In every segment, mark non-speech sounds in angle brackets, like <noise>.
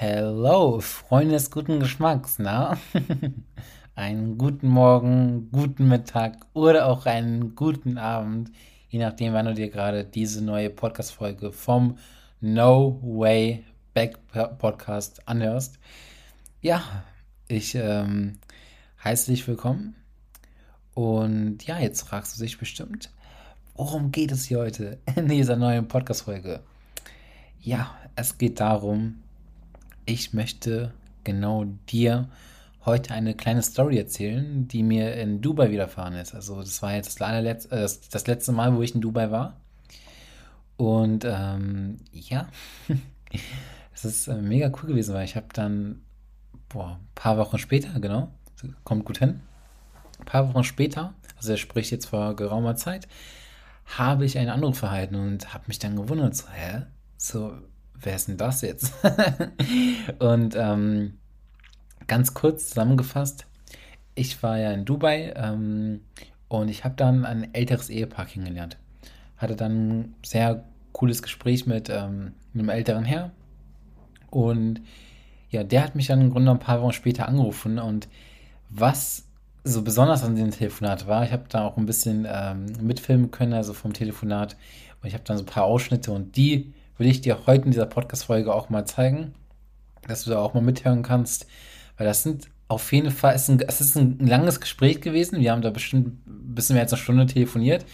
Hello, Freunde des guten Geschmacks, na? <laughs> einen guten Morgen, guten Mittag oder auch einen guten Abend, je nachdem, wann du dir gerade diese neue Podcast-Folge vom No Way Back Podcast anhörst. Ja, ich ähm, heiße dich willkommen. Und ja, jetzt fragst du dich bestimmt, worum geht es hier heute in dieser neuen Podcast-Folge? Ja, es geht darum, ich möchte genau dir heute eine kleine Story erzählen, die mir in Dubai widerfahren ist. Also das war jetzt das, äh, das letzte Mal, wo ich in Dubai war. Und ähm, ja, <laughs> es ist äh, mega cool gewesen, weil ich habe dann, boah, ein paar Wochen später, genau, kommt gut hin, ein paar Wochen später, also er spricht jetzt vor geraumer Zeit, habe ich einen Anruf erhalten und habe mich dann gewundert, so, hä? So, wer ist denn das jetzt? <laughs> und ähm, ganz kurz zusammengefasst, ich war ja in Dubai ähm, und ich habe dann ein älteres Ehepaar kennengelernt. Hatte dann ein sehr cooles Gespräch mit ähm, einem älteren Herr. Und ja, der hat mich dann im Grunde ein paar Wochen später angerufen. Und was so besonders an dem Telefonat war, ich habe da auch ein bisschen ähm, mitfilmen können, also vom Telefonat. Und ich habe dann so ein paar Ausschnitte und die will ich dir heute in dieser Podcast-Folge auch mal zeigen, dass du da auch mal mithören kannst, weil das sind auf jeden Fall, es ist, ein, es ist ein langes Gespräch gewesen. Wir haben da bestimmt ein bisschen mehr als eine Stunde telefoniert.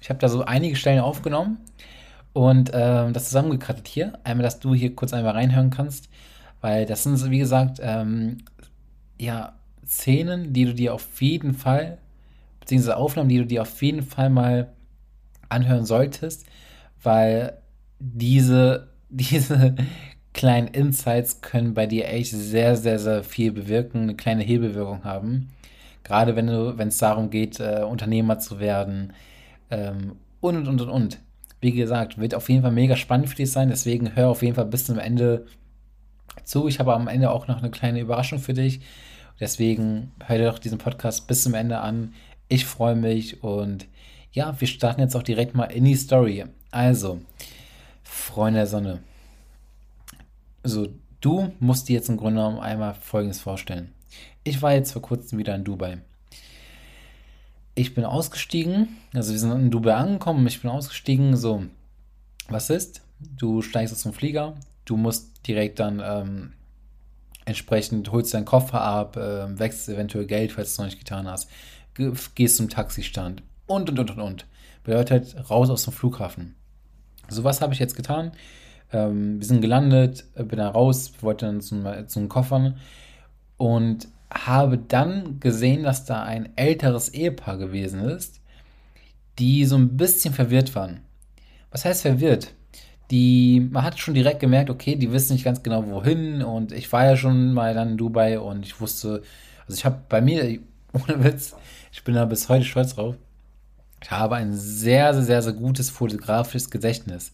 Ich habe da so einige Stellen aufgenommen und ähm, das zusammengekrattet hier. Einmal, dass du hier kurz einmal reinhören kannst, weil das sind, wie gesagt, ähm, ja, Szenen, die du dir auf jeden Fall, beziehungsweise Aufnahmen, die du dir auf jeden Fall mal anhören solltest, weil diese, <laughs> diese kleinen Insights können bei dir echt sehr, sehr, sehr viel bewirken, eine kleine Hebelwirkung haben. Gerade wenn du, wenn es darum geht, äh, Unternehmer zu werden ähm, und und und und und. Wie gesagt, wird auf jeden Fall mega spannend für dich sein, deswegen hör auf jeden Fall bis zum Ende zu. Ich habe am Ende auch noch eine kleine Überraschung für dich. Deswegen hör dir doch diesen Podcast bis zum Ende an. Ich freue mich und ja, wir starten jetzt auch direkt mal in die Story. Also, Freunde der Sonne. So, du musst dir jetzt im Grunde genommen einmal Folgendes vorstellen. Ich war jetzt vor kurzem wieder in Dubai. Ich bin ausgestiegen, also wir sind in Dubai angekommen, ich bin ausgestiegen, so, was ist? Du steigst aus dem Flieger, du musst direkt dann ähm, entsprechend, holst deinen Koffer ab, äh, wächst eventuell Geld, falls du es noch nicht getan hast, gehst zum Taxistand und, und, und, und, und. Bedeutet, raus aus dem Flughafen. So was habe ich jetzt getan. Ähm, wir sind gelandet, bin da raus, wollte dann zum, zum Koffern und habe dann gesehen, dass da ein älteres Ehepaar gewesen ist, die so ein bisschen verwirrt waren. Was heißt verwirrt? Die, man hat schon direkt gemerkt, okay, die wissen nicht ganz genau wohin und ich war ja schon mal dann in Dubai und ich wusste, also ich habe bei mir, <laughs> ohne Witz, ich bin da bis heute stolz drauf, ich habe ein sehr, sehr, sehr, sehr gutes fotografisches Gedächtnis.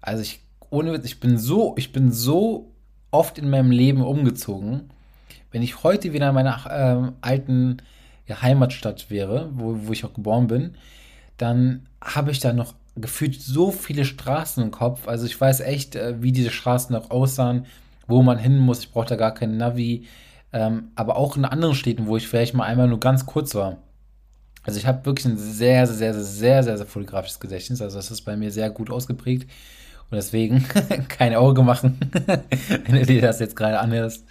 Also ich, ohne ich bin so, ich bin so oft in meinem Leben umgezogen. Wenn ich heute wieder in meiner ähm, alten ja, Heimatstadt wäre, wo, wo ich auch geboren bin, dann habe ich da noch gefühlt so viele Straßen im Kopf. Also ich weiß echt, äh, wie diese Straßen noch aussahen, wo man hin muss. Ich brauche da gar keinen Navi. Ähm, aber auch in anderen Städten, wo ich vielleicht mal einmal nur ganz kurz war. Also ich habe wirklich ein sehr, sehr, sehr, sehr, sehr, sehr fotografisches Gedächtnis. Also das ist bei mir sehr gut ausgeprägt. Und deswegen <laughs> kein Auge machen. <laughs> Wenn du dir das jetzt gerade anhörst,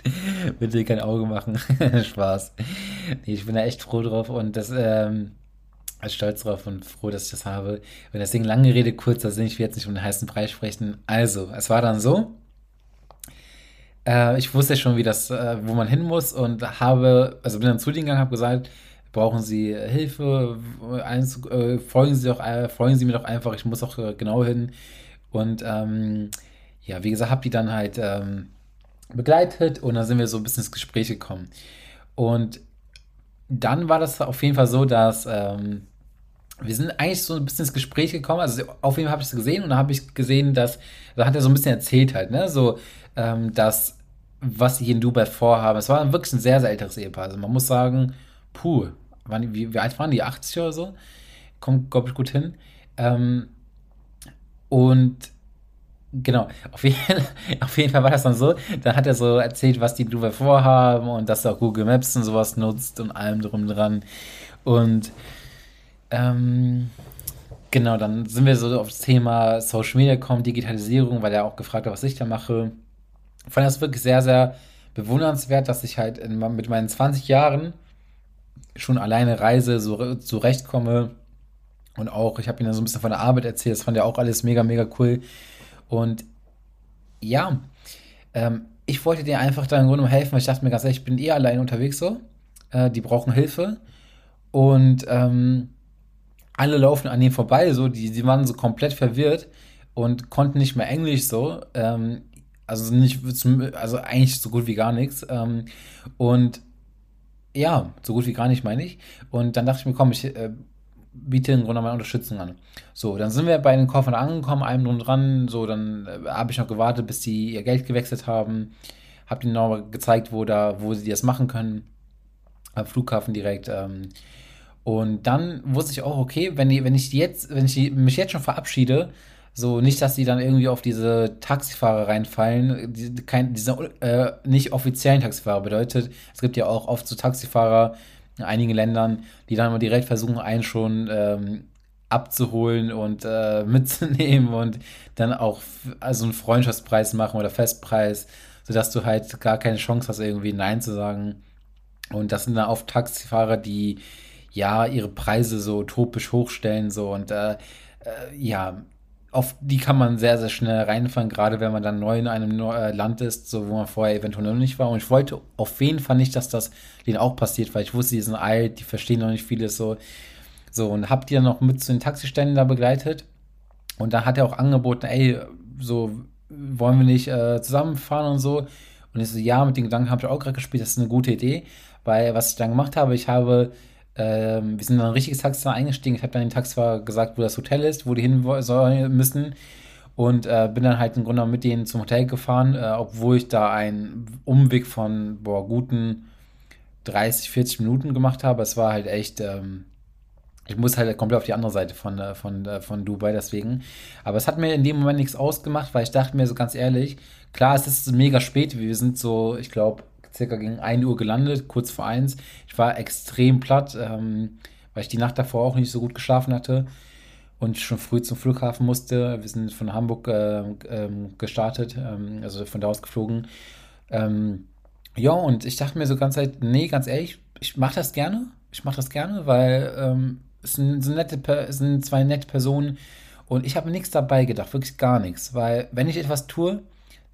bitte kein Auge machen. <laughs> Spaß. Nee, ich bin da echt froh drauf und das, ähm, stolz drauf und froh, dass ich das habe. Und deswegen lange Rede, kurzer Sinn, ich will jetzt nicht um den heißen Preis sprechen. Also, es war dann so. Äh, ich wusste schon, wie das, äh, wo man hin muss und habe, also bin dann zu denen gegangen, habe gesagt, brauchen Sie Hilfe, eins, äh, folgen, Sie doch, äh, folgen Sie mir doch einfach, ich muss auch äh, genau hin. Und ähm, ja, wie gesagt, habe die dann halt ähm, begleitet und dann sind wir so ein bisschen ins Gespräch gekommen. Und dann war das auf jeden Fall so, dass ähm, wir sind eigentlich so ein bisschen ins Gespräch gekommen. Also auf jeden Fall habe ich es gesehen und dann habe ich gesehen, dass, da hat er so ein bisschen erzählt halt, ne, so, ähm, dass was sie in Dubai vorhaben. Es war wirklich ein sehr, sehr älteres Ehepaar. Also man muss sagen, puh, waren die, wie, alt waren die? 80 oder so? Kommt, glaube ich, gut hin. Ähm, und Genau, auf jeden, <laughs> auf jeden Fall war das dann so. Dann hat er so erzählt, was die Blueware vorhaben und dass er auch Google Maps und sowas nutzt und allem drum dran. Und ähm, genau, dann sind wir so auf das Thema Social Media gekommen, Digitalisierung, weil er auch gefragt hat, was ich da mache. Ich fand das wirklich sehr, sehr bewundernswert, dass ich halt in, mit meinen 20 Jahren schon alleine reise, so zurechtkomme. Und auch, ich habe dann so ein bisschen von der Arbeit erzählt, das fand er auch alles mega, mega cool. Und ja, ähm, ich wollte dir einfach da im Grunde helfen, weil ich dachte mir ganz ehrlich, ich bin eh allein unterwegs so. Äh, die brauchen Hilfe. Und ähm, alle laufen an ihm vorbei, so, die, die waren so komplett verwirrt und konnten nicht mehr Englisch so. Ähm, also nicht, also eigentlich so gut wie gar nichts. Ähm, und ja, so gut wie gar nicht, meine ich. Und dann dachte ich mir, komm, ich äh, biete im Grunde meine Unterstützung an. So, dann sind wir bei den Koffern angekommen, einem drum dran. So, dann äh, habe ich noch gewartet, bis die ihr Geld gewechselt haben. Hab ihnen noch gezeigt, wo, da, wo sie das machen können. Am Flughafen direkt. Ähm, und dann wusste ich auch, okay, wenn, wenn ich jetzt, wenn ich mich jetzt schon verabschiede, so nicht, dass die dann irgendwie auf diese Taxifahrer reinfallen, die, kein, diese äh, nicht offiziellen Taxifahrer bedeutet, es gibt ja auch oft so Taxifahrer in einigen Ländern, die dann mal direkt versuchen, einen schon ähm, abzuholen und äh, <laughs> mitzunehmen und dann auch also einen Freundschaftspreis machen oder Festpreis, sodass du halt gar keine Chance hast, irgendwie Nein zu sagen. Und das sind dann oft Taxifahrer, die ja ihre Preise so utopisch hochstellen, so und äh, äh, ja, auf die kann man sehr, sehr schnell reinfallen, gerade wenn man dann neu in einem äh, Land ist, so wo man vorher eventuell noch nicht war. Und ich wollte auf jeden Fall nicht, dass das denen auch passiert, weil ich wusste, die sind alt, die verstehen noch nicht vieles so. So, und hab die dann noch mit zu den Taxiständen da begleitet. Und dann hat er auch angeboten, ey, so wollen wir nicht äh, zusammenfahren und so. Und ich so, ja, mit den Gedanken habe ich auch gerade gespielt, das ist eine gute Idee. Weil was ich dann gemacht habe, ich habe ähm, wir sind dann ein richtiges Taxifahrer eingestiegen. Ich habe dann den Taxifahrer gesagt, wo das Hotel ist, wo die hin sollen müssen. Und äh, bin dann halt im Grunde mit denen zum Hotel gefahren, äh, obwohl ich da einen Umweg von boah, guten 30, 40 Minuten gemacht habe. Es war halt echt, ähm, ich muss halt komplett auf die andere Seite von, äh, von, äh, von Dubai, deswegen. Aber es hat mir in dem Moment nichts ausgemacht, weil ich dachte mir so ganz ehrlich, klar, es ist mega spät. Wir sind so, ich glaube, circa gegen 1 Uhr gelandet, kurz vor 1. Ich war extrem platt, ähm, weil ich die Nacht davor auch nicht so gut geschlafen hatte und schon früh zum Flughafen musste. Wir sind von Hamburg äh, ähm, gestartet, ähm, also von da aus geflogen. Ähm, ja, und ich dachte mir so ganz Zeit, nee, ganz ehrlich, ich mache das gerne. Ich mache das gerne, weil ähm, es sind, sind, nette, sind zwei nette Personen und ich habe nichts dabei gedacht, wirklich gar nichts. Weil wenn ich etwas tue,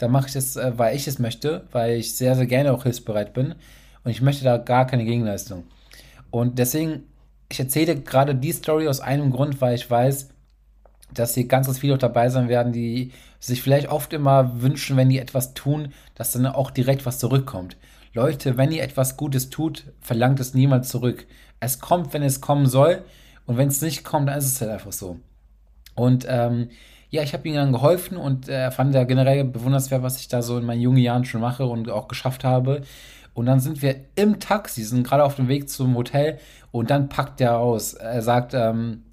dann mache ich das, äh, weil ich es möchte, weil ich sehr, sehr gerne auch hilfsbereit bin und ich möchte da gar keine Gegenleistung. Und deswegen, ich erzähle gerade die Story aus einem Grund, weil ich weiß, dass hier ganz, ganz viele auch dabei sein werden, die sich vielleicht oft immer wünschen, wenn die etwas tun, dass dann auch direkt was zurückkommt. Leute, wenn ihr etwas Gutes tut, verlangt es niemals zurück. Es kommt, wenn es kommen soll. Und wenn es nicht kommt, dann ist es halt einfach so. Und ähm, ja, ich habe ihm dann geholfen und er äh, fand ja generell bewundernswert, was ich da so in meinen jungen Jahren schon mache und auch geschafft habe. Und dann sind wir im Taxi, sind gerade auf dem Weg zum Hotel und dann packt er aus. Er sagt, ähm,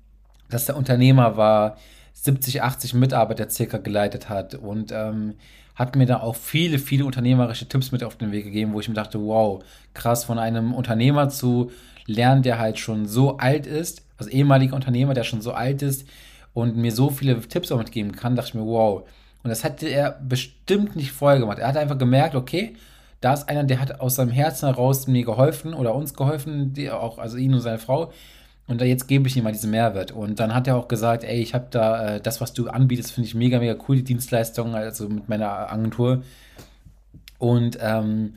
dass der Unternehmer war, 70, 80 Mitarbeiter circa geleitet hat und ähm, hat mir da auch viele, viele unternehmerische Tipps mit auf den Weg gegeben, wo ich mir dachte, wow, krass, von einem Unternehmer zu lernen, der halt schon so alt ist, also ehemaliger Unternehmer, der schon so alt ist, und mir so viele Tipps auch mitgeben kann, dachte ich mir, wow. Und das hätte er bestimmt nicht vorher gemacht. Er hat einfach gemerkt, okay, da ist einer, der hat aus seinem Herzen heraus mir geholfen oder uns geholfen, die auch, also ihn und seine Frau. Und jetzt gebe ich ihm mal diesen Mehrwert. Und dann hat er auch gesagt, ey, ich habe da, äh, das, was du anbietest, finde ich mega, mega cool, die Dienstleistung, also mit meiner Agentur. Und ähm,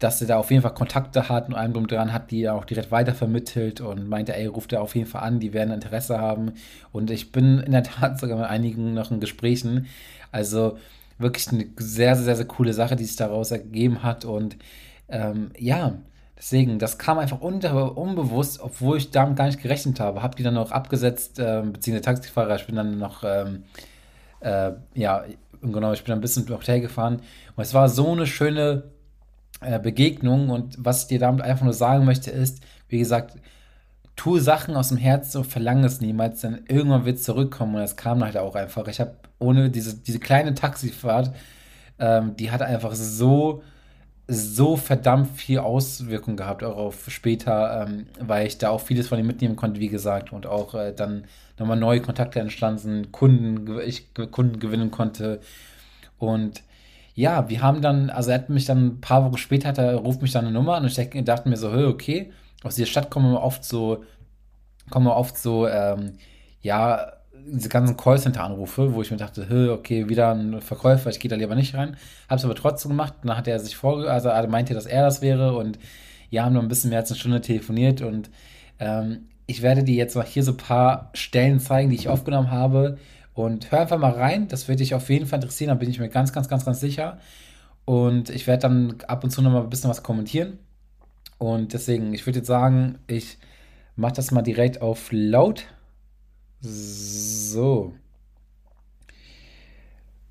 dass er da auf jeden Fall Kontakte hat und einem drum dran hat, die er auch direkt weitervermittelt und meinte, ey, ruft er auf jeden Fall an, die werden Interesse haben. Und ich bin in der Tat sogar mit einigen noch in Gesprächen. Also wirklich eine sehr, sehr, sehr coole Sache, die sich daraus ergeben hat. Und ähm, ja, deswegen, das kam einfach unter, unbewusst, obwohl ich damit gar nicht gerechnet habe. Hab die dann noch abgesetzt, äh, beziehungsweise Taxifahrer, ich bin dann noch, ähm, äh, ja, genau, ich bin ein bisschen ins Hotel gefahren. Und es war so eine schöne äh, Begegnung und was ich dir damit einfach nur sagen möchte ist, wie gesagt, tue Sachen aus dem Herzen und verlange es niemals, dann irgendwann wird es zurückkommen und es kam halt auch einfach. Ich habe ohne diese, diese kleine Taxifahrt, ähm, die hat einfach so, so verdammt viel Auswirkung gehabt, auch auf später, ähm, weil ich da auch vieles von ihm mitnehmen konnte, wie gesagt, und auch äh, dann nochmal neue Kontakte entstanden, Kunden, ich Kunden gewinnen konnte. Und ja, wir haben dann, also er hat mich dann ein paar Wochen später, hat er, ruft mich dann eine Nummer an und ich dachte mir so, hey, okay, aus dieser Stadt kommen oft so, kommen oft so, ähm, ja, diese ganzen Callcenter-Anrufe, wo ich mir dachte, hey, okay, wieder ein Verkäufer, ich gehe da lieber nicht rein. Hab's aber trotzdem gemacht. Dann hat er sich vorge, also er meinte, dass er das wäre und wir haben noch ein bisschen mehr als eine Stunde telefoniert und ähm, ich werde dir jetzt noch hier so ein paar Stellen zeigen, die ich aufgenommen habe. Und hör einfach mal rein, das wird dich auf jeden Fall interessieren, da bin ich mir ganz, ganz, ganz, ganz sicher. Und ich werde dann ab und zu noch mal ein bisschen was kommentieren. Und deswegen, ich würde jetzt sagen, ich mache das mal direkt auf laut. So.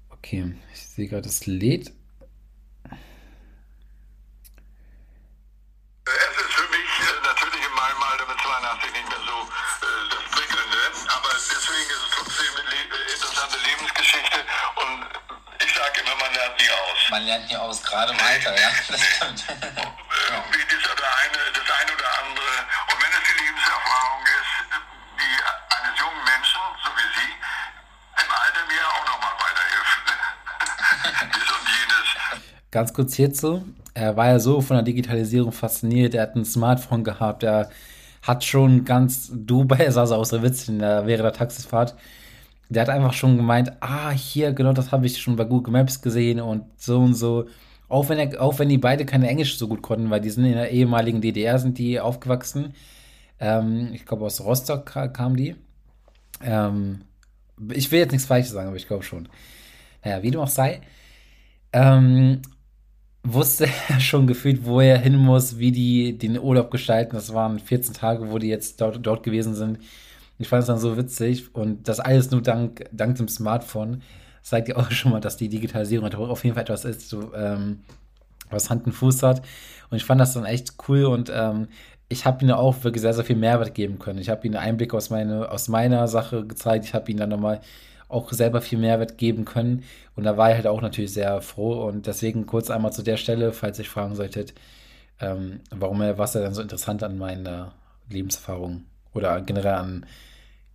Okay, ich sehe gerade, es lädt. Lernt nie aus, gerade im Alter, ja. <laughs> Das stimmt. Irgendwie das, oder eine, das eine oder andere. Und wenn es die Lebenserfahrung ist, die eines jungen Menschen, so wie Sie, im Alter mir auch nochmal weiterhilft. <laughs> Dies und jenes. Ganz kurz hierzu. Er war ja so von der Digitalisierung fasziniert. Er hat ein Smartphone gehabt. Er hat schon ganz Dubai, sah so aus der Witz, während der Taxifahrt der hat einfach schon gemeint, ah, hier, genau das habe ich schon bei Google Maps gesehen und so und so. Auch wenn, er, auch wenn die beide keine Englisch so gut konnten, weil die sind in der ehemaligen DDR, sind die aufgewachsen. Ähm, ich glaube, aus Rostock kamen die. Ähm, ich will jetzt nichts Falsches sagen, aber ich glaube schon. Naja, wie du auch sei, ähm, wusste <laughs> er schon gefühlt, wo er hin muss, wie die den Urlaub gestalten. Das waren 14 Tage, wo die jetzt dort, dort gewesen sind. Ich fand es dann so witzig und das alles nur dank, dank dem Smartphone zeigt ja auch <laughs> schon mal, dass die Digitalisierung halt auf jeden Fall etwas ist, so, ähm, was Hand und Fuß hat. Und ich fand das dann echt cool und ähm, ich habe ihnen auch wirklich sehr, sehr viel Mehrwert geben können. Ich habe ihnen Einblick aus, meine, aus meiner Sache gezeigt. Ich habe ihnen dann nochmal auch selber viel Mehrwert geben können. Und da war ich halt auch natürlich sehr froh. Und deswegen kurz einmal zu der Stelle, falls ihr fragen solltet, ähm, warum er, was er dann so interessant an meiner Lebenserfahrung oder generell an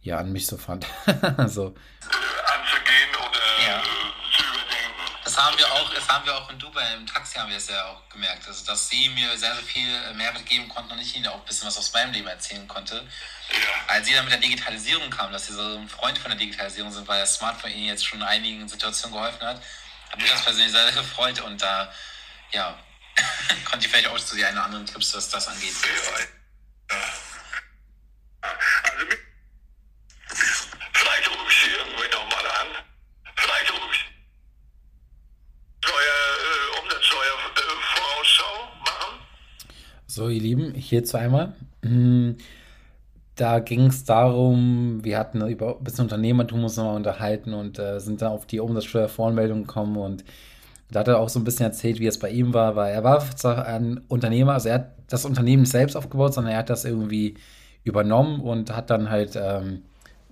ja an mich so fand. <laughs> so. Anzugehen oder ja. zu überdenken. Das haben wir auch, das haben wir auch in Dubai im Taxi haben wir es ja auch gemerkt. Also dass sie mir sehr, sehr viel Mehrwert geben konnten und ich ihnen auch ein bisschen was aus meinem Leben erzählen konnte. Ja. Als sie dann mit der Digitalisierung kam, dass sie so ein Freund von der Digitalisierung sind, weil das Smartphone ihnen jetzt schon in einigen Situationen geholfen hat, hat mich das persönlich sehr, sehr gefreut und da, ja, <laughs> konnte ich vielleicht auch zu dir einen anderen Tipps, was das angeht. Ja. Also mit Vielleicht rufe ich Sie irgendwann nochmal an. Vielleicht rufe ich Steuer, äh, Umsatzsteuervorausschau äh, machen. So, ihr Lieben, hierzu einmal. Hm, da ging es darum, wir hatten über ein bisschen Unternehmertum uns nochmal unterhalten und äh, sind dann auf die Umsatzsteuervoranmeldung gekommen und da hat er auch so ein bisschen erzählt, wie es bei ihm war, weil er war ein Unternehmer, also er hat das Unternehmen selbst aufgebaut, sondern er hat das irgendwie übernommen und hat dann halt ähm,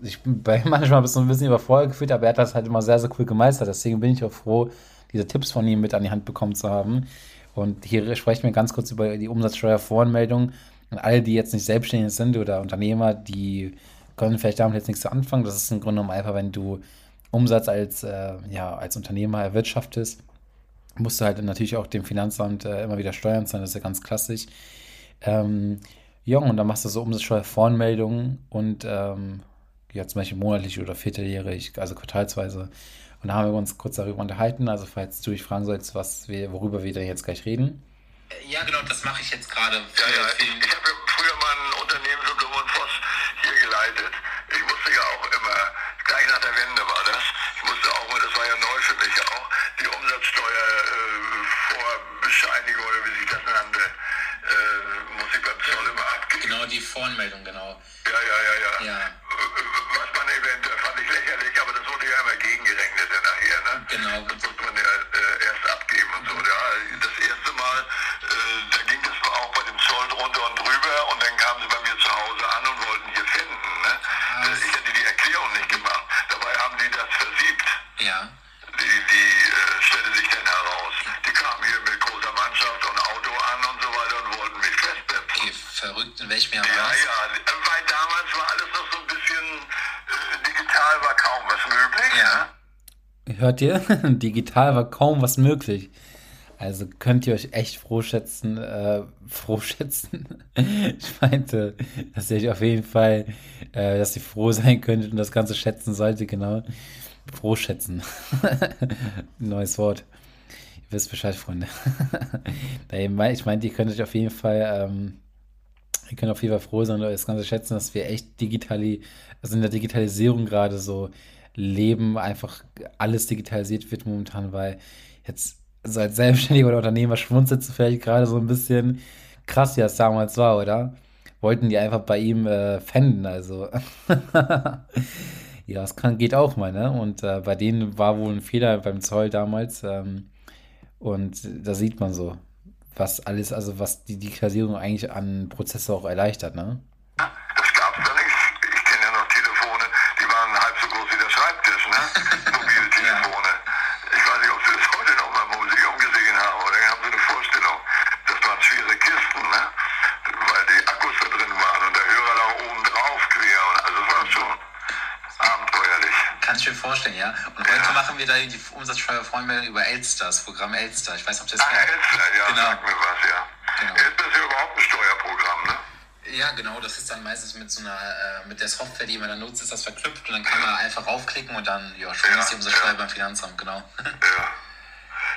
ich bin bei <laughs> manchmal so ein bisschen überfordert gefühlt, aber er hat das halt immer sehr, sehr cool gemeistert. Deswegen bin ich auch froh, diese Tipps von ihm mit an die Hand bekommen zu haben. Und hier sprechen wir ganz kurz über die Umsatzsteuervoranmeldung. Und alle, die jetzt nicht selbstständig sind oder Unternehmer, die können vielleicht damit jetzt nichts zu anfangen. Das ist im Grunde genommen einfach, wenn du Umsatz als, äh, ja, als Unternehmer erwirtschaftest, musst du halt natürlich auch dem Finanzamt äh, immer wieder Steuern zahlen. Das ist ja ganz klassisch. Ähm, ja, und dann machst du so Umsatzsteuervoranmeldungen und ähm, ja, zum Beispiel monatlich oder vierteljährig, also quartalsweise. Und da haben wir uns kurz darüber unterhalten. Also, falls du dich fragen sollst, was wir, worüber wir denn jetzt gleich reden. Ja, genau, das mache ich jetzt gerade. Ja, ja, ich, ich habe früher mal ein Unternehmen für Blum und Voss hier geleitet. Ich musste ja auch immer, gleich nach der Wende war das, ich musste auch, das war ja neu für mich auch, die Umsatzsteuervorbescheinigung äh, oder wie sich das nannte, äh, muss ich beim Zoll immer abgeben. Genau, die Voranmeldung, genau. Ja, ja, ja, ja. ja. Was man eventuell fand ich lächerlich, aber das wurde ja immer gegengerechnet nachher, ne? Genau. Das muss man ja äh, erst abgeben und so. Ja, das erste Mal, äh, da ging das auch bei dem Zoll drunter und drüber und dann kam kamen sie bei mir zu Hause Hört ihr? <laughs> digital war kaum was möglich. Also könnt ihr euch echt froh schätzen, äh, <laughs> froh schätzen. ich meinte, dass ihr euch auf jeden Fall, äh, dass ihr froh sein könntet und das Ganze schätzen solltet, genau. Froh schätzen. <laughs> Neues Wort. Ihr wisst Bescheid, Freunde. ich meinte, ihr könnt euch auf jeden Fall, ähm, ihr könnt auf jeden Fall froh sein und das Ganze schätzen, dass wir echt digitali, also in der Digitalisierung gerade so leben, einfach alles digitalisiert wird momentan, weil jetzt also als Selbstständiger oder Unternehmer schmunzelst du vielleicht gerade so ein bisschen krass, wie das damals war, oder? Wollten die einfach bei ihm äh, fänden, also. <laughs> ja, das kann, geht auch mal, ne? Und äh, bei denen war wohl ein Fehler beim Zoll damals. Ähm, und da sieht man so, was alles, also was die Digitalisierung eigentlich an Prozesse auch erleichtert, ne? Die Umsatzsteuervollmeldung über Elster, das Programm Elster. Ich weiß nicht, ob das Ah, Elster, ja, genau. sag mir was, ja. Genau. Elster ist ja überhaupt ein Steuerprogramm, ne? Ja, genau, das ist dann meistens mit so einer, äh, mit der Software, die man dann nutzt, ist das verknüpft und dann kann man einfach raufklicken und dann, ja, schon ja, ist die Umsatzsteuer ja. beim Finanzamt, genau. <laughs> ja.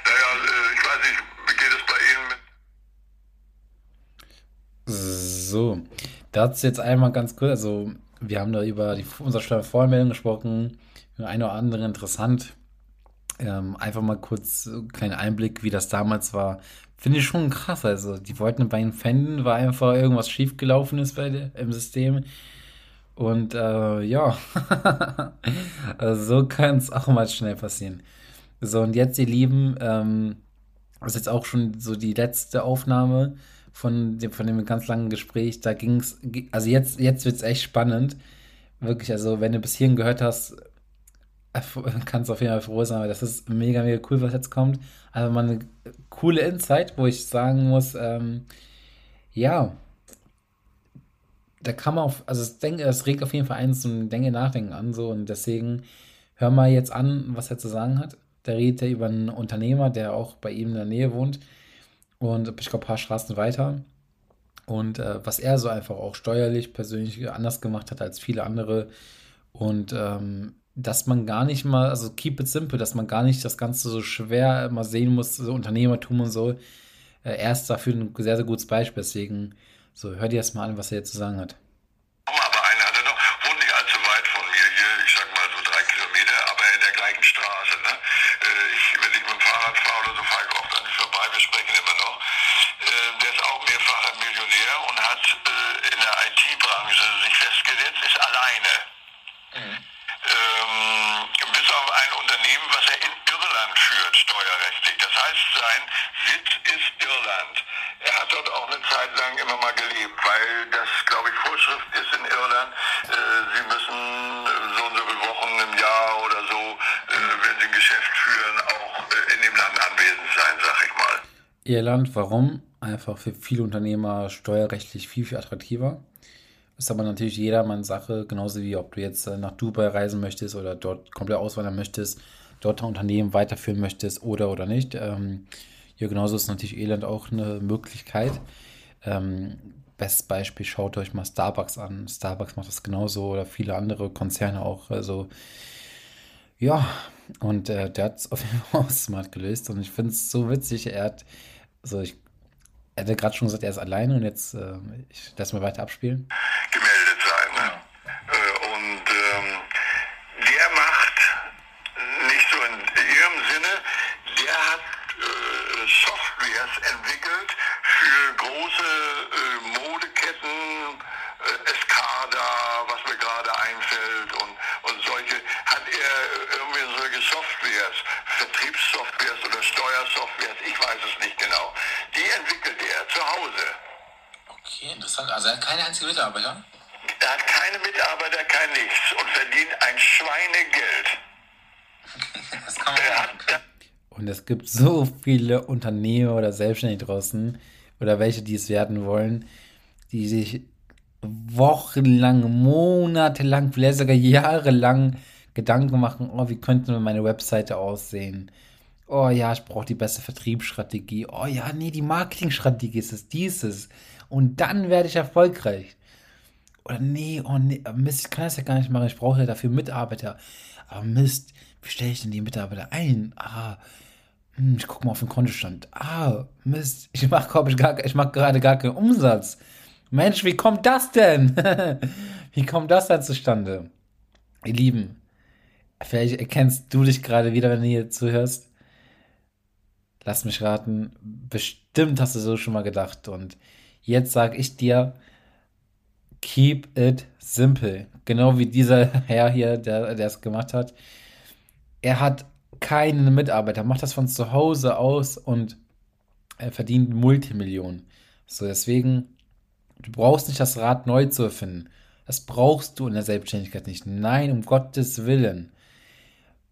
Naja, äh, ich weiß nicht, wie geht es bei Ihnen mit. So, dazu jetzt einmal ganz kurz, also wir haben da über die Umsatzsteuervollmeldung gesprochen, eine oder andere interessant. Ähm, einfach mal kurz einen kleinen Einblick, wie das damals war. Finde ich schon krass. Also, die wollten bei ihnen fänden, weil einfach irgendwas schiefgelaufen ist bei der, im System. Und äh, ja, <laughs> also so kann es auch mal schnell passieren. So, und jetzt, ihr Lieben, ähm, das ist jetzt auch schon so die letzte Aufnahme von dem, von dem ganz langen Gespräch. Da ging es, also jetzt, jetzt wird es echt spannend. Wirklich, also wenn du bis hierhin gehört hast, <laughs> kannst auf jeden Fall froh sein, weil das ist mega, mega cool, was jetzt kommt. Also mal eine coole Insight, wo ich sagen muss, ähm, ja, da kann man auf, also ich denke, es regt auf jeden Fall eins zum Denke Nachdenken an, so und deswegen hör mal jetzt an, was er zu sagen hat. Der redet ja über einen Unternehmer, der auch bei ihm in der Nähe wohnt und ich glaube, ein paar Straßen weiter. Und äh, was er so einfach auch steuerlich persönlich anders gemacht hat als viele andere. Und ähm, dass man gar nicht mal, also keep it simple, dass man gar nicht das Ganze so schwer immer sehen muss, so Unternehmertum und so. Äh, er ist dafür ein sehr, sehr gutes Beispiel. Deswegen, so, hör dir erst mal an, was er jetzt zu sagen hat. Irland, warum? Einfach für viele Unternehmer steuerrechtlich viel, viel attraktiver. Ist aber natürlich jedermanns Sache, genauso wie ob du jetzt äh, nach Dubai reisen möchtest oder dort komplett auswandern möchtest, dort ein Unternehmen weiterführen möchtest oder oder nicht. Ähm, ja, genauso ist natürlich Irland auch eine Möglichkeit. Ähm, Bestes Beispiel, schaut euch mal Starbucks an. Starbucks macht das genauso oder viele andere Konzerne auch. Also, ja, und äh, der hat es <laughs> auf jeden Fall auch smart gelöst und ich finde es so witzig. Er hat also ich hätte gerade schon gesagt, er ist alleine und jetzt äh, ich lass mal weiter abspielen. Gemeldet sein. Ne? Äh, und ähm, der macht nicht so in ihrem Sinne, der hat äh, Softwares entwickelt für große äh, Modeketten, äh, Escada, was mir gerade einfällt und, und solche, hat er irgendwie solche Softwares, Vertriebssoftwares oder Steuersoftwares, ich weiß es nicht genau. Die entwickelt er zu Hause. Okay. Okay, interessant. Also er hat keine einzige Mitarbeiter? Er hat keine Mitarbeiter, kein nichts und verdient ein Schweinegeld. das kann man er und es gibt so viele Unternehmer oder Selbstständige draußen oder welche, die es werden wollen, die sich wochenlang, monatelang, vielleicht sogar jahrelang Gedanken machen, oh, wie könnte meine Webseite aussehen? Oh ja, ich brauche die beste Vertriebsstrategie. Oh ja, nee, die Marketingstrategie ist es, dieses. Und dann werde ich erfolgreich. Oder nee, oh nee, Mist, ich kann das ja gar nicht machen, ich brauche ja dafür Mitarbeiter. Aber Mist, wie stelle ich denn die Mitarbeiter ein? Ah, hm, ich gucke mal auf den Kontostand. Ah, Mist, ich mache ich, ich mach gerade gar keinen Umsatz. Mensch, wie kommt das denn? <laughs> wie kommt das denn zustande? Ihr Lieben, vielleicht erkennst du dich gerade wieder, wenn du hier zuhörst. Lass mich raten, bestimmt hast du so schon mal gedacht. Und jetzt sage ich dir, keep it simple. Genau wie dieser <laughs> Herr hier, der es gemacht hat. Er hat keinen Mitarbeiter, macht das von zu Hause aus und er verdient Multimillionen. So, deswegen Du brauchst nicht das Rad neu zu erfinden. Das brauchst du in der Selbstständigkeit nicht. Nein, um Gottes Willen.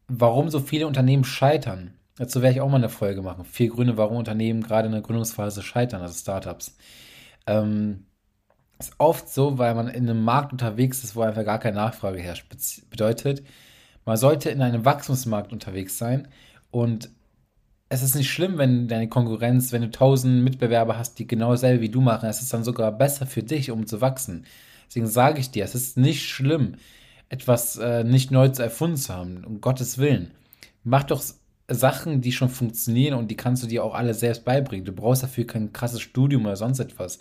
Warum so viele Unternehmen scheitern? Dazu werde ich auch mal eine Folge machen. Vier Gründe, warum Unternehmen gerade in der Gründungsphase scheitern, also Startups. Ähm, ist oft so, weil man in einem Markt unterwegs ist, wo einfach gar keine Nachfrage herrscht. Bedeutet, man sollte in einem Wachstumsmarkt unterwegs sein und es ist nicht schlimm, wenn deine Konkurrenz, wenn du tausend Mitbewerber hast, die genau dasselbe wie du machen, es ist dann sogar besser für dich, um zu wachsen. Deswegen sage ich dir, es ist nicht schlimm, etwas äh, nicht neu zu erfunden zu haben, um Gottes Willen. Mach doch Sachen, die schon funktionieren und die kannst du dir auch alle selbst beibringen. Du brauchst dafür kein krasses Studium oder sonst etwas.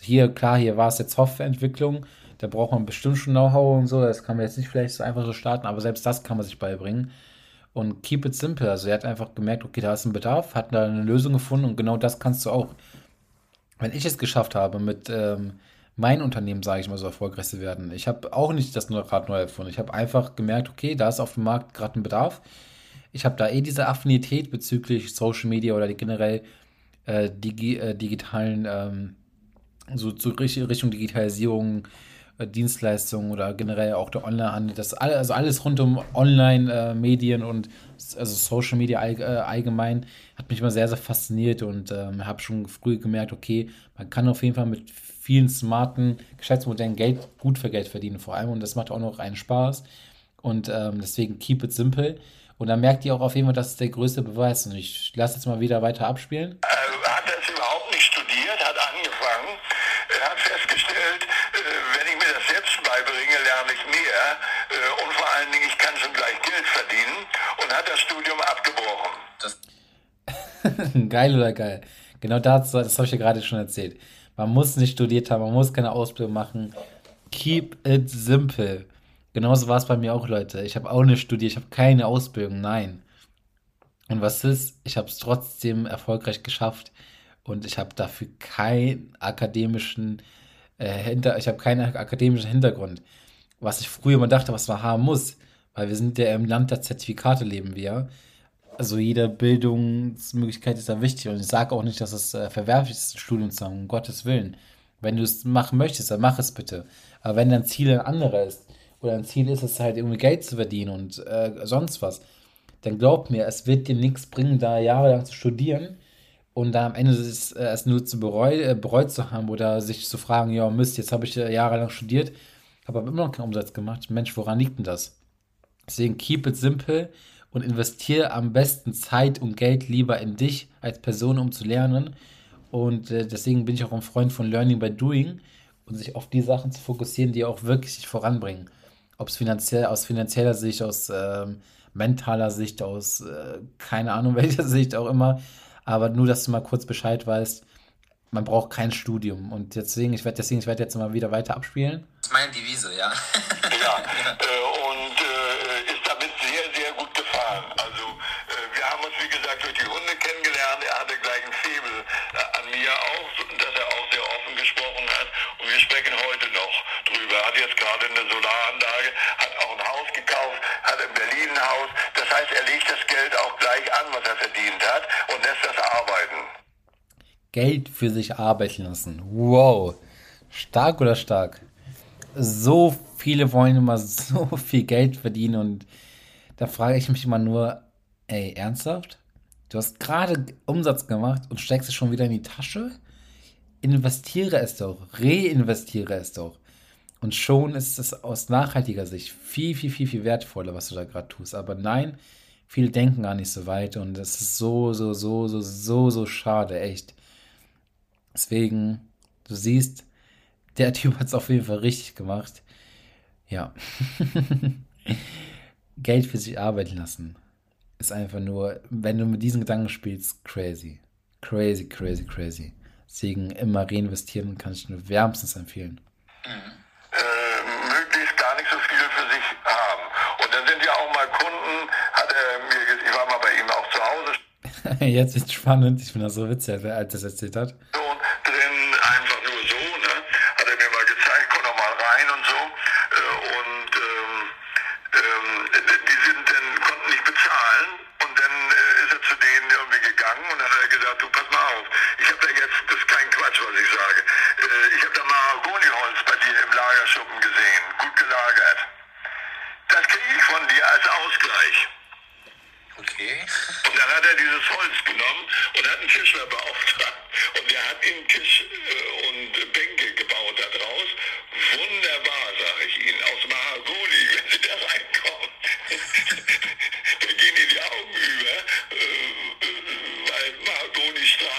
Hier, klar, hier war es jetzt Softwareentwicklung, da braucht man bestimmt schon Know-how und so, das kann man jetzt nicht vielleicht so einfach so starten, aber selbst das kann man sich beibringen und keep it simple. Also er hat einfach gemerkt, okay, da ist ein Bedarf, hat da eine Lösung gefunden und genau das kannst du auch. Wenn ich es geschafft habe, mit ähm, mein Unternehmen, sage ich mal, so erfolgreich zu werden, ich habe auch nicht das Rad neu erfunden. Ich habe einfach gemerkt, okay, da ist auf dem Markt gerade ein Bedarf. Ich habe da eh diese Affinität bezüglich Social Media oder generell äh, digi äh, digitalen, ähm, so zu Richtung Digitalisierung, Dienstleistungen oder generell auch der Onlinehandel, das alles, also alles rund um Online-Medien und also Social Media äh, allgemein hat mich immer sehr, sehr fasziniert und ähm, habe schon früh gemerkt, okay, man kann auf jeden Fall mit vielen smarten Geschäftsmodellen Geld, gut für Geld verdienen vor allem und das macht auch noch einen Spaß und ähm, deswegen keep it simple. Und dann merkt ihr auch auf jeden Fall, das ist der größte Beweis. Und ich lasse jetzt mal wieder weiter abspielen. Äh, hat er es überhaupt nicht studiert, hat angefangen, er hat festgestellt, beibringe, lerne ich mehr äh, und vor allen Dingen, ich kann schon gleich Geld verdienen und hat das Studium abgebrochen. <laughs> geil oder geil? Genau das, das habe ich ja gerade schon erzählt. Man muss nicht studiert haben, man muss keine Ausbildung machen. Keep it simple. Genauso war es bei mir auch, Leute. Ich habe auch nicht studiert, ich habe keine Ausbildung, nein. Und was ist? Ich habe es trotzdem erfolgreich geschafft und ich habe dafür keinen akademischen äh, hinter, ich habe keinen akademischen Hintergrund. Was ich früher immer dachte, was man haben muss, weil wir sind ja im Land der Zertifikate leben wir. Also jede Bildungsmöglichkeit ist da wichtig und ich sage auch nicht, dass es äh, verwerflich ist, ein Studium zu haben, um Gottes Willen. Wenn du es machen möchtest, dann mach es bitte. Aber wenn dein Ziel ein anderer ist oder ein Ziel ist es halt irgendwie Geld zu verdienen und äh, sonst was, dann glaub mir, es wird dir nichts bringen, da jahrelang zu studieren und dann am Ende es, äh, es nur zu bereu, äh, bereut zu haben oder sich zu fragen, ja Mist, jetzt habe ich äh, jahrelang studiert, habe aber immer noch keinen Umsatz gemacht. Mensch, woran liegt denn das? Deswegen keep it simple und investiere am besten Zeit und Geld lieber in dich als Person, um zu lernen. Und äh, deswegen bin ich auch ein Freund von Learning by Doing und sich auf die Sachen zu fokussieren, die auch wirklich dich voranbringen. Ob es finanziell, aus finanzieller Sicht, aus ähm, mentaler Sicht, aus äh, keine Ahnung <laughs> welcher Sicht auch immer. Aber nur, dass du mal kurz Bescheid weißt, man braucht kein Studium. Und deswegen, ich werde deswegen, ich werde jetzt mal wieder weiter abspielen. Das ist meine Devise, ja. ja, <laughs> äh, und äh, ist damit sehr, sehr gut gefahren. Also äh, wir haben uns, wie gesagt, durch die Hunde kennengelernt. Er hatte gleich ein Febel äh, an mir auch, dass er auch sehr offen gesprochen hat. Und wir sprechen heute noch drüber. Er hat jetzt gerade eine Solaranlage, hat auch ein Haus gekauft, hat in Berlin ein Haus. Das heißt, er legt das Geld auch gleich an, was er verdient hat und lässt das arbeiten. Geld für sich arbeiten lassen. Wow. Stark oder stark? So viele wollen immer <laughs> so viel Geld verdienen und da frage ich mich immer nur, ey, ernsthaft? Du hast gerade Umsatz gemacht und steckst es schon wieder in die Tasche? Investiere es doch, reinvestiere es doch. Und schon ist es aus nachhaltiger Sicht viel, viel, viel, viel wertvoller, was du da gerade tust. Aber nein, viele denken gar nicht so weit und es ist so, so, so, so, so, so schade, echt. Deswegen, du siehst, der Typ hat es auf jeden Fall richtig gemacht. Ja. <laughs> Geld für sich arbeiten lassen ist einfach nur, wenn du mit diesen Gedanken spielst, crazy. Crazy, crazy, crazy. Deswegen immer reinvestieren kann ich nur wärmstens empfehlen. Mhm. Äh, möglichst gar nicht so viel für sich haben. Und dann sind ja auch mal Kunden, hat er mir, ich war mal bei ihm auch zu Hause. <laughs> Jetzt ist es spannend, ich finde das so witzig, als er das erzählt hat.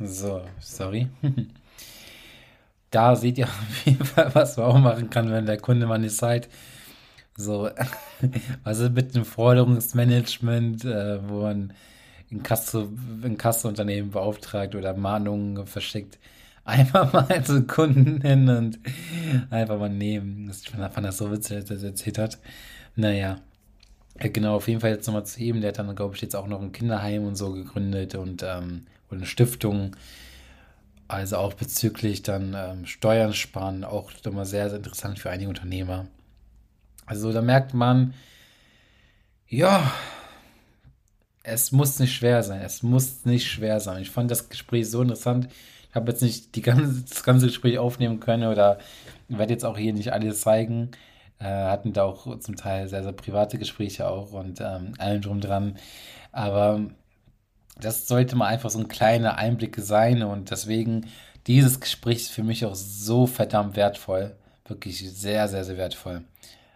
so, sorry. da seht ihr auf jeden Fall, was man auch machen kann, wenn der Kunde mal nicht seid. So, <laughs> ist mit dem Forderungsmanagement, äh, wo man in Kasse, in Kasseunternehmen beauftragt oder Mahnungen verschickt. Einfach <laughs> mal zu Kunden hin und einfach mal nehmen. Ich fand das so witzig, als er das erzählt hat. Naja. Genau, auf jeden Fall jetzt nochmal zu ihm. Der hat dann, glaube ich, jetzt auch noch ein Kinderheim und so gegründet und ähm, eine Stiftung. Also auch bezüglich dann ähm, Steuern sparen, auch nochmal sehr, sehr interessant für einige Unternehmer. Also da merkt man, ja, es muss nicht schwer sein. Es muss nicht schwer sein. Ich fand das Gespräch so interessant. Ich habe jetzt nicht die ganze, das ganze Gespräch aufnehmen können oder werde jetzt auch hier nicht alles zeigen äh, hatten da auch zum Teil sehr, sehr private Gespräche auch und ähm, allem drum dran. Aber das sollte mal einfach so ein kleiner Einblick sein und deswegen dieses Gespräch ist für mich auch so verdammt wertvoll. Wirklich sehr, sehr, sehr wertvoll.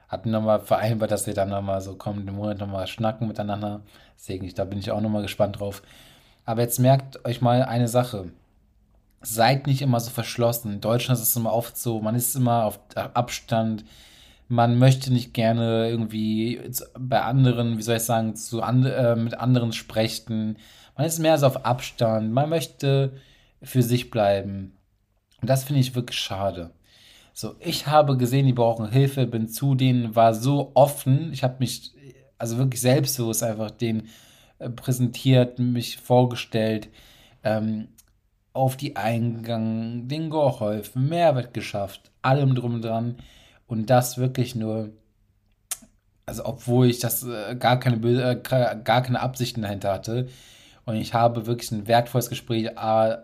Hatten nochmal vereinbart, dass wir dann nochmal so kommenden Monat nochmal schnacken miteinander. Deswegen, da bin ich auch nochmal gespannt drauf. Aber jetzt merkt euch mal eine Sache. Seid nicht immer so verschlossen. In Deutschland ist es immer oft so, man ist immer auf Abstand man möchte nicht gerne irgendwie bei anderen, wie soll ich sagen, zu and, äh, mit anderen sprechen. Man ist mehr so auf Abstand. Man möchte für sich bleiben. Und das finde ich wirklich schade. So, ich habe gesehen, die brauchen Hilfe, bin zu denen, war so offen. Ich habe mich, also wirklich selbstbewusst einfach denen äh, präsentiert, mich vorgestellt, ähm, auf die Eingang, den geholfen, Mehrwert geschafft, allem drum und dran. Und das wirklich nur, also obwohl ich das äh, gar keine äh, gar keine Absichten dahinter hatte. Und ich habe wirklich ein wertvolles Gespräch äh,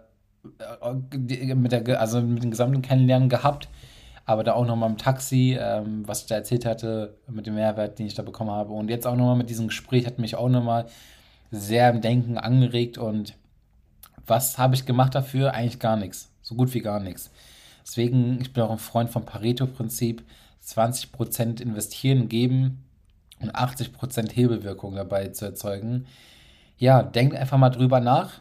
mit der, also mit dem gesamten Kennenlernen gehabt. Aber da auch nochmal im Taxi, ähm, was ich da erzählt hatte, mit dem Mehrwert, den ich da bekommen habe. Und jetzt auch nochmal mit diesem Gespräch hat mich auch nochmal sehr im Denken angeregt. Und was habe ich gemacht dafür? Eigentlich gar nichts. So gut wie gar nichts. Deswegen, ich bin auch ein Freund vom Pareto-Prinzip. 20% investieren, geben und 80% Hebelwirkung dabei zu erzeugen. Ja, denkt einfach mal drüber nach.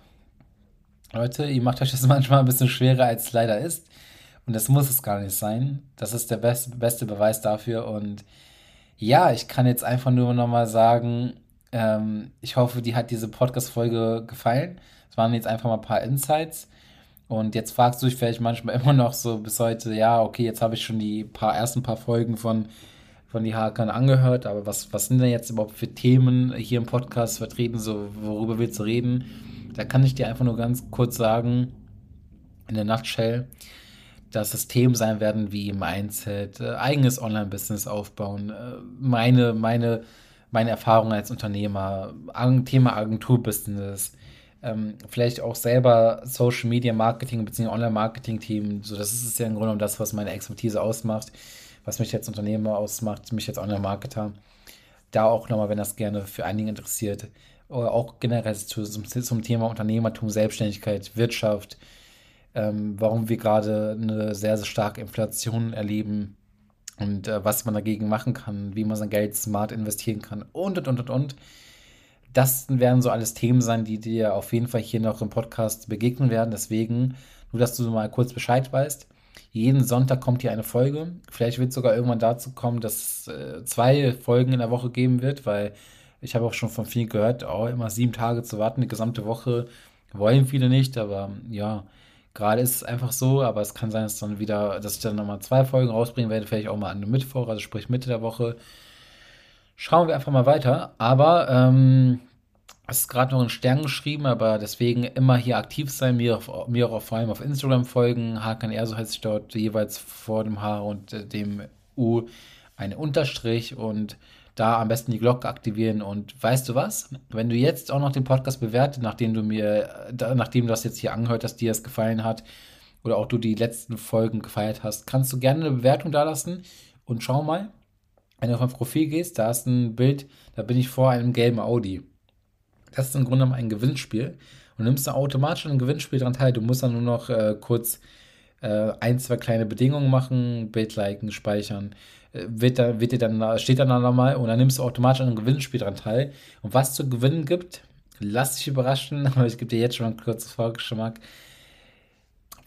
Leute, ihr macht euch das <laughs> manchmal ein bisschen schwerer, als es leider ist. Und das muss es gar nicht sein. Das ist der best, beste Beweis dafür. Und ja, ich kann jetzt einfach nur nochmal sagen, ähm, ich hoffe, die hat diese Podcast-Folge gefallen. Es waren jetzt einfach mal ein paar Insights. Und jetzt fragst du dich vielleicht manchmal <laughs> immer noch so bis heute, ja, okay, jetzt habe ich schon die paar ersten paar Folgen von, von die Hakan angehört, aber was, was sind denn jetzt überhaupt für Themen hier im Podcast vertreten, so worüber willst du reden? Da kann ich dir einfach nur ganz kurz sagen, in der Nutshell, dass es Themen sein werden wie Mindset, äh, eigenes Online-Business aufbauen, äh, meine, meine, meine Erfahrungen als Unternehmer, Thema Agenturbusiness, ähm, vielleicht auch selber Social Media Marketing bzw. Online Marketing Team. So, das ist ja im Grunde genommen das, was meine Expertise ausmacht, was mich als Unternehmer ausmacht, mich als Online Marketer. Da auch nochmal, wenn das gerne für einige interessiert, oder auch generell zum, zum Thema Unternehmertum, Selbstständigkeit, Wirtschaft, ähm, warum wir gerade eine sehr, sehr starke Inflation erleben und äh, was man dagegen machen kann, wie man sein Geld smart investieren kann und und und und und. Das werden so alles Themen sein, die dir auf jeden Fall hier noch im Podcast begegnen werden. Deswegen, nur dass du mal kurz Bescheid weißt. Jeden Sonntag kommt hier eine Folge. Vielleicht wird es sogar irgendwann dazu kommen, dass es äh, zwei Folgen in der Woche geben wird, weil ich habe auch schon von vielen gehört, oh, immer sieben Tage zu warten, die gesamte Woche wollen viele nicht, aber ja, gerade ist es einfach so, aber es kann sein, dass dann wieder, dass ich dann nochmal zwei Folgen rausbringen werde, vielleicht auch mal an einem Mittwoch, also sprich Mitte der Woche. Schauen wir einfach mal weiter. Aber ähm, es ist gerade noch in Stern geschrieben, aber deswegen immer hier aktiv sein, mir, mir auch vor allem auf Instagram folgen. HKNR, so heißt es dort, jeweils vor dem H und äh, dem U eine Unterstrich und da am besten die Glocke aktivieren. Und weißt du was? Wenn du jetzt auch noch den Podcast bewertest, nachdem du mir, nachdem du das jetzt hier angehört hast, dir das gefallen hat, oder auch du die letzten Folgen gefeiert hast, kannst du gerne eine Bewertung da lassen und schau mal, wenn du auf mein Profil gehst, da ist ein Bild, da bin ich vor einem gelben Audi. Das ist im Grunde ein Gewinnspiel. Und nimmst du automatisch an einem Gewinnspiel dran teil. Du musst dann nur noch äh, kurz äh, ein, zwei kleine Bedingungen machen, Bild liken, speichern. Äh, wird da, wird dir dann, steht dann nochmal und dann nimmst du automatisch an einem Gewinnspiel dran teil. Und was zu gewinnen gibt, lass dich überraschen, <laughs> aber ich gebe dir jetzt schon mal einen kurzen Vorgeschmack.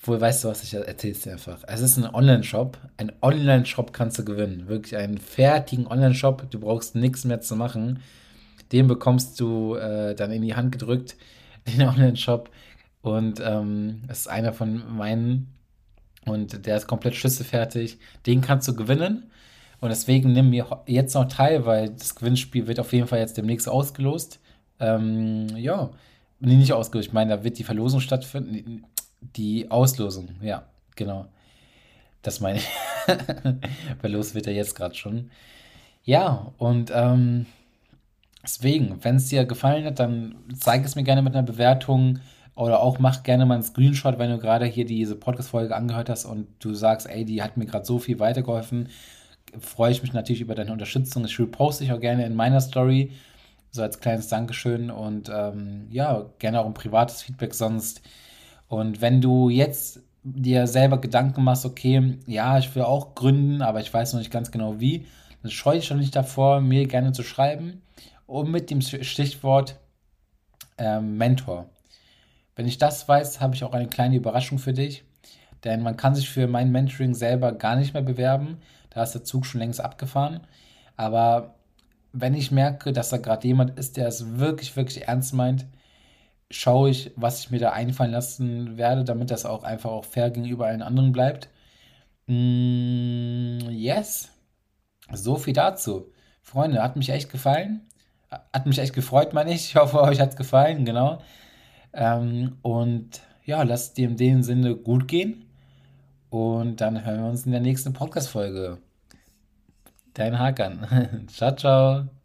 Obwohl, weißt du was, ich erzähl's dir einfach. Es ist ein Online-Shop. Ein Online-Shop kannst du gewinnen. Wirklich einen fertigen Online-Shop. Du brauchst nichts mehr zu machen. Den bekommst du äh, dann in die Hand gedrückt, <laughs> den Online-Shop. Und ähm, ist einer von meinen. Und der ist komplett schüssefertig. Den kannst du gewinnen. Und deswegen nimm mir jetzt noch teil, weil das Gewinnspiel wird auf jeden Fall jetzt demnächst ausgelost. Ähm, ja, nee, nicht ausgelost. Ich meine, da wird die Verlosung stattfinden. Die Auslosung, ja, genau. Das meine ich. <laughs> Verlost wird er jetzt gerade schon. Ja, und ähm, Deswegen, wenn es dir gefallen hat, dann zeig es mir gerne mit einer Bewertung oder auch mach gerne mal einen Screenshot, wenn du gerade hier diese Podcast-Folge angehört hast und du sagst, ey, die hat mir gerade so viel weitergeholfen. Freue ich mich natürlich über deine Unterstützung. Ich poste ich auch gerne in meiner Story, so als kleines Dankeschön und ähm, ja, gerne auch ein privates Feedback sonst. Und wenn du jetzt dir selber Gedanken machst, okay, ja, ich will auch gründen, aber ich weiß noch nicht ganz genau wie, dann scheue ich schon nicht davor, mir gerne zu schreiben und mit dem Stichwort ähm, Mentor. Wenn ich das weiß, habe ich auch eine kleine Überraschung für dich, denn man kann sich für mein Mentoring selber gar nicht mehr bewerben. Da ist der Zug schon längst abgefahren. Aber wenn ich merke, dass da gerade jemand ist, der es wirklich, wirklich ernst meint, schaue ich, was ich mir da einfallen lassen werde, damit das auch einfach auch fair gegenüber allen anderen bleibt. Mm, yes. So viel dazu. Freunde, hat mich echt gefallen. Hat mich echt gefreut, meine ich. Ich hoffe, euch hat es gefallen, genau. Ähm, und ja, lasst dir in dem Sinne gut gehen. Und dann hören wir uns in der nächsten Podcast-Folge. Dein Hakan. <laughs> ciao, ciao.